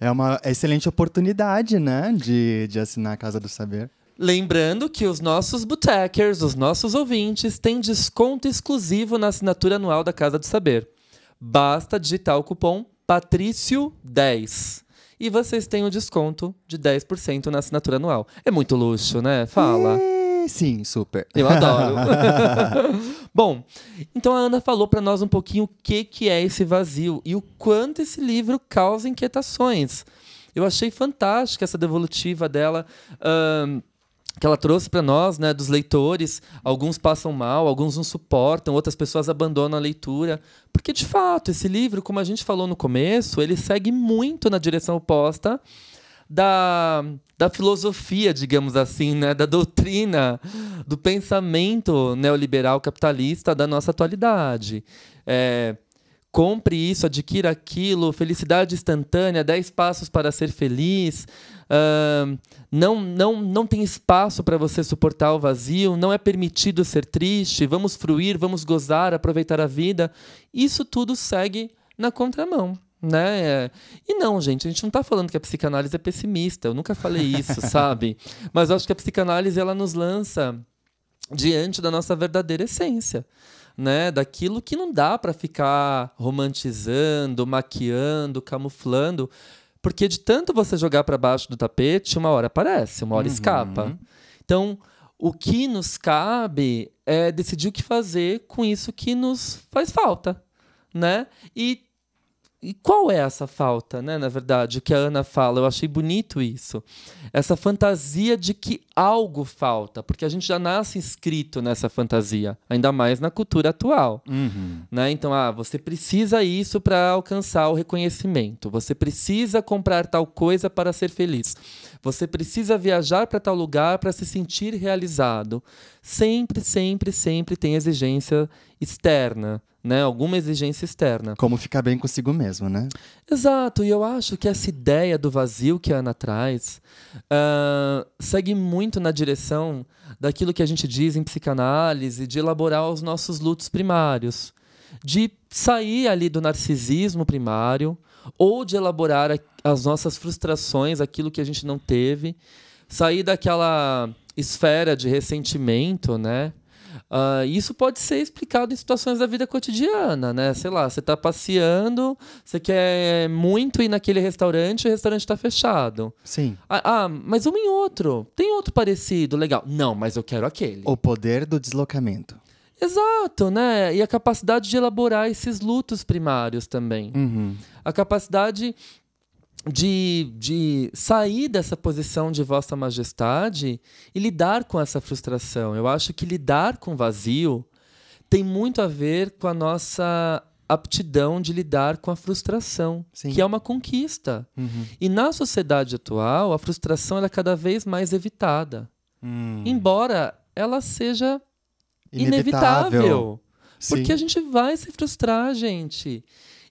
é uma excelente oportunidade, né, de, de assinar a Casa do Saber. Lembrando que os nossos botecers, os nossos ouvintes, têm desconto exclusivo na assinatura anual da Casa do Saber. Basta digitar o cupom Patrício10 e vocês têm o desconto de 10% na assinatura anual. É muito luxo, né? Fala. É sim, super. Eu adoro. Bom, então a Ana falou para nós um pouquinho o que, que é esse vazio e o quanto esse livro causa inquietações. Eu achei fantástica essa devolutiva dela. Um, que ela trouxe para nós, né, dos leitores, alguns passam mal, alguns não suportam, outras pessoas abandonam a leitura, porque de fato esse livro, como a gente falou no começo, ele segue muito na direção oposta da, da filosofia, digamos assim, né? da doutrina, do pensamento neoliberal capitalista da nossa atualidade. É, compre isso, adquira aquilo, felicidade instantânea, 10 passos para ser feliz. Uh, não, não, não tem espaço para você suportar o vazio, não é permitido ser triste, vamos fruir, vamos gozar, aproveitar a vida. Isso tudo segue na contramão. Né? E não, gente, a gente não está falando que a psicanálise é pessimista. Eu nunca falei isso, sabe? Mas eu acho que a psicanálise ela nos lança diante da nossa verdadeira essência. Né, daquilo que não dá para ficar romantizando, maquiando, camuflando, porque de tanto você jogar para baixo do tapete, uma hora aparece, uma hora uhum. escapa. Então, o que nos cabe é decidir o que fazer com isso que nos faz falta, né? E e qual é essa falta, né? Na verdade, o que a Ana fala, eu achei bonito isso. Essa fantasia de que algo falta, porque a gente já nasce inscrito nessa fantasia, ainda mais na cultura atual. Uhum. Né? Então, ah, você precisa isso para alcançar o reconhecimento. Você precisa comprar tal coisa para ser feliz. Você precisa viajar para tal lugar para se sentir realizado. Sempre, sempre, sempre tem exigência externa né? Alguma exigência externa. Como ficar bem consigo mesmo, né? Exato, e eu acho que essa ideia do vazio que a Ana traz uh, segue muito na direção daquilo que a gente diz em psicanálise, de elaborar os nossos lutos primários, de sair ali do narcisismo primário, ou de elaborar as nossas frustrações, aquilo que a gente não teve, sair daquela esfera de ressentimento, né? Uh, isso pode ser explicado em situações da vida cotidiana, né? Sei lá, você está passeando, você quer muito ir naquele restaurante o restaurante está fechado. Sim. Ah, ah, mas um em outro. Tem outro parecido, legal. Não, mas eu quero aquele. O poder do deslocamento. Exato, né? E a capacidade de elaborar esses lutos primários também. Uhum. A capacidade de, de sair dessa posição de Vossa Majestade e lidar com essa frustração. Eu acho que lidar com vazio tem muito a ver com a nossa aptidão de lidar com a frustração, Sim. que é uma conquista. Uhum. E na sociedade atual, a frustração é cada vez mais evitada. Hum. Embora ela seja inevitável. inevitável porque a gente vai se frustrar, gente.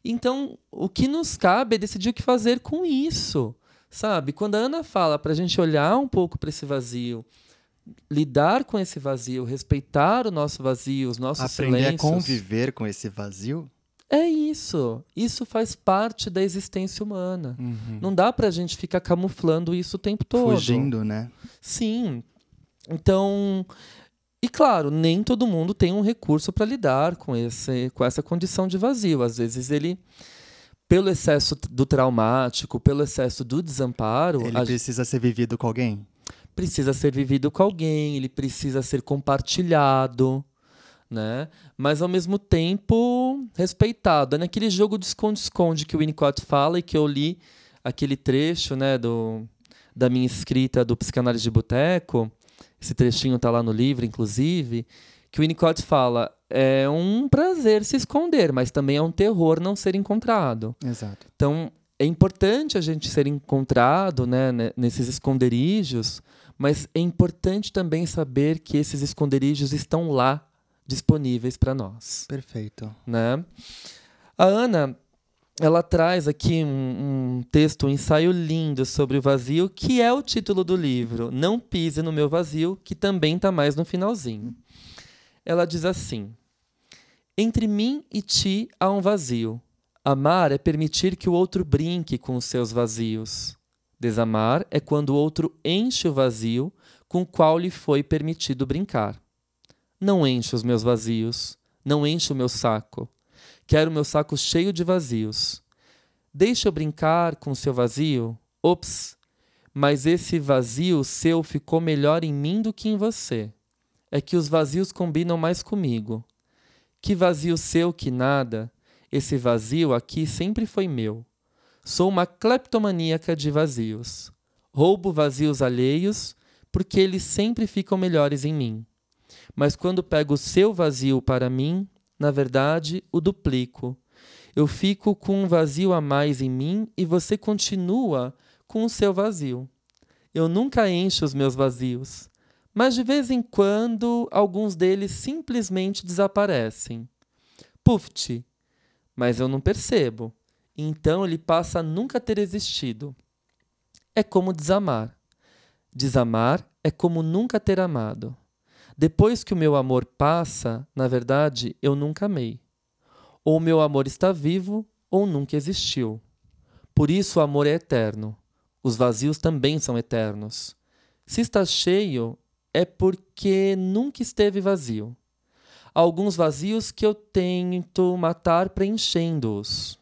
Então, o que nos cabe é decidir o que fazer com isso. Sabe? Quando a Ana fala para a gente olhar um pouco para esse vazio, lidar com esse vazio, respeitar o nosso vazio, os nossos Aprender silêncios. Aprender a conviver com esse vazio? É isso. Isso faz parte da existência humana. Uhum. Não dá para a gente ficar camuflando isso o tempo todo. Fugindo, né? Sim. Então, e claro, nem todo mundo tem um recurso para lidar com, esse, com essa condição de vazio. Às vezes ele, pelo excesso do traumático, pelo excesso do desamparo. Ele precisa ser vivido com alguém? Precisa ser vivido com alguém, ele precisa ser compartilhado. Né? Mas ao mesmo tempo respeitado. É naquele jogo de esconde-esconde que o Winnicott fala e que eu li aquele trecho né, do, da minha escrita do Psicanálise de Boteco esse trechinho está lá no livro, inclusive, que o Winnicott fala: é um prazer se esconder, mas também é um terror não ser encontrado. Exato. Então, é importante a gente ser encontrado né, nesses esconderijos, mas é importante também saber que esses esconderijos estão lá disponíveis para nós. Perfeito. Né? A Ana ela traz aqui um, um, texto, um ensaio lindo sobre o vazio, que é o título do livro, Não Pise no Meu Vazio, que também está mais no finalzinho. Ela diz assim: Entre mim e ti há um vazio. Amar é permitir que o outro brinque com os seus vazios. Desamar é quando o outro enche o vazio com o qual lhe foi permitido brincar. Não enche os meus vazios, não enche o meu saco. Quero meu saco cheio de vazios. Deixa eu brincar com seu vazio? Ops! Mas esse vazio seu ficou melhor em mim do que em você. É que os vazios combinam mais comigo. Que vazio seu que nada! Esse vazio aqui sempre foi meu. Sou uma cleptomaníaca de vazios. Roubo vazios alheios porque eles sempre ficam melhores em mim. Mas quando pego o seu vazio para mim, na verdade, o duplico. Eu fico com um vazio a mais em mim e você continua com o seu vazio. Eu nunca encho os meus vazios, mas de vez em quando alguns deles simplesmente desaparecem. Puft! Mas eu não percebo. Então ele passa a nunca ter existido. É como desamar. Desamar é como nunca ter amado. Depois que o meu amor passa, na verdade, eu nunca amei. Ou o meu amor está vivo, ou nunca existiu. Por isso o amor é eterno. Os vazios também são eternos. Se está cheio, é porque nunca esteve vazio. Há alguns vazios que eu tento matar preenchendo-os,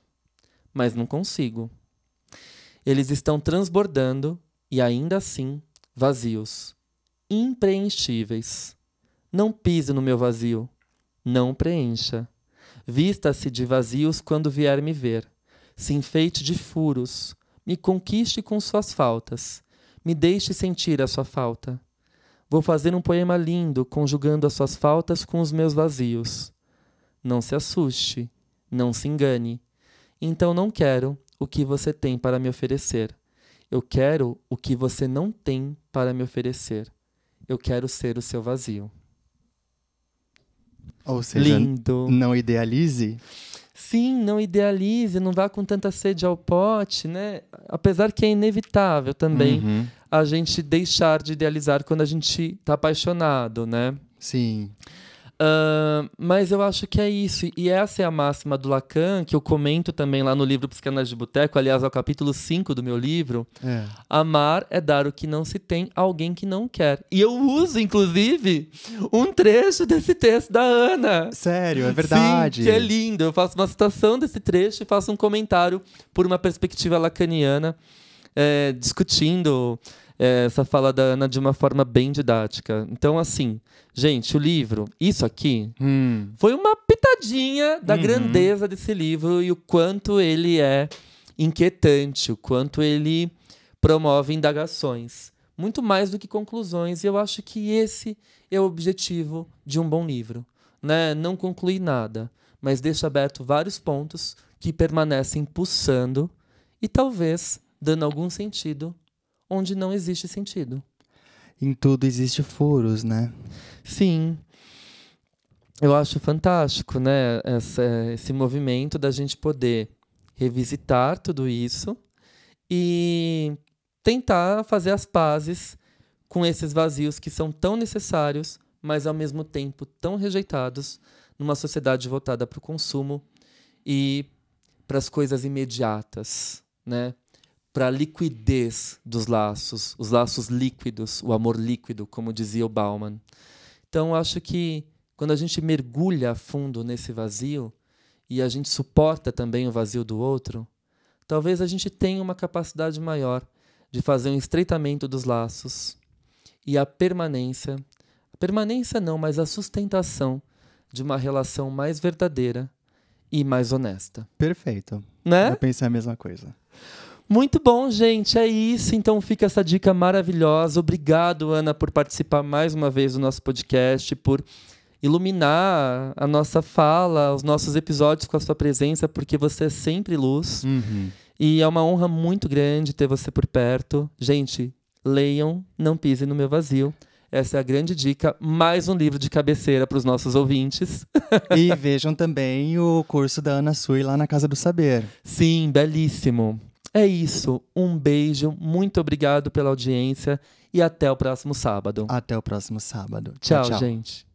mas não consigo. Eles estão transbordando e ainda assim vazios, impreenchíveis. Não pise no meu vazio. Não preencha. Vista-se de vazios quando vier me ver. Se enfeite de furos. Me conquiste com suas faltas. Me deixe sentir a sua falta. Vou fazer um poema lindo, conjugando as suas faltas com os meus vazios. Não se assuste. Não se engane. Então não quero o que você tem para me oferecer. Eu quero o que você não tem para me oferecer. Eu quero ser o seu vazio. Ou seja, Lindo. não idealize. Sim, não idealize, não vá com tanta sede ao pote, né? Apesar que é inevitável também Uhum. a gente deixar de idealizar quando a gente está apaixonado, né? Sim. Ah, mas eu acho que é isso. E essa é a máxima do Lacan, que eu comento também lá no livro Psicanálise de Boteco, aliás, é o capítulo 5 do meu livro. É. Amar é dar o que não se tem a alguém que não quer. E eu uso, inclusive, um trecho desse texto da Ana. Sério, é verdade. Sim, que é lindo. Eu faço uma citação desse trecho e faço um comentário por uma perspectiva lacaniana, é, discutindo é, essa fala da Ana de uma forma bem didática. Então, assim, gente, o livro, isso aqui, Hum, foi uma pitadinha da Uhum. grandeza desse livro e o quanto ele é inquietante, o quanto ele promove indagações. Muito mais do que conclusões, e eu acho que esse é o objetivo de um bom livro. Né? Não concluir nada, mas deixa aberto vários pontos que permanecem pulsando e talvez dando algum sentido onde não existe sentido. em tudo existe furos, né? Sim. Eu acho fantástico, né? Essa, esse movimento da gente poder revisitar tudo isso e tentar fazer as pazes com esses vazios que são tão necessários, mas ao mesmo tempo tão rejeitados numa sociedade voltada para o consumo e para as coisas imediatas, né? Para a liquidez dos laços, os laços líquidos, o amor líquido, como dizia o Bauman. Então, acho que quando a gente mergulha a fundo nesse vazio e a gente suporta também o vazio do outro, talvez a gente tenha uma capacidade maior de fazer um estreitamento dos laços e a permanência a permanência não, mas a sustentação de uma relação mais verdadeira e mais honesta, Perfeito. né? Eu pensei a mesma coisa. Muito bom, gente. É isso. Então fica essa dica maravilhosa. Obrigado, Ana, por participar mais uma vez do nosso podcast, por iluminar a nossa fala, os nossos episódios com a sua presença, porque você é sempre luz. Uhum. E é uma honra muito grande ter você por perto. Gente, leiam, não pisem no meu vazio. Essa é a grande dica. Mais um livro de cabeceira para os nossos ouvintes. E vejam também o curso da Ana Sui lá na Casa do Saber. Sim, belíssimo. É isso. Um beijo. Muito obrigado pela audiência e até o próximo sábado. Até o próximo sábado. tchau, gente.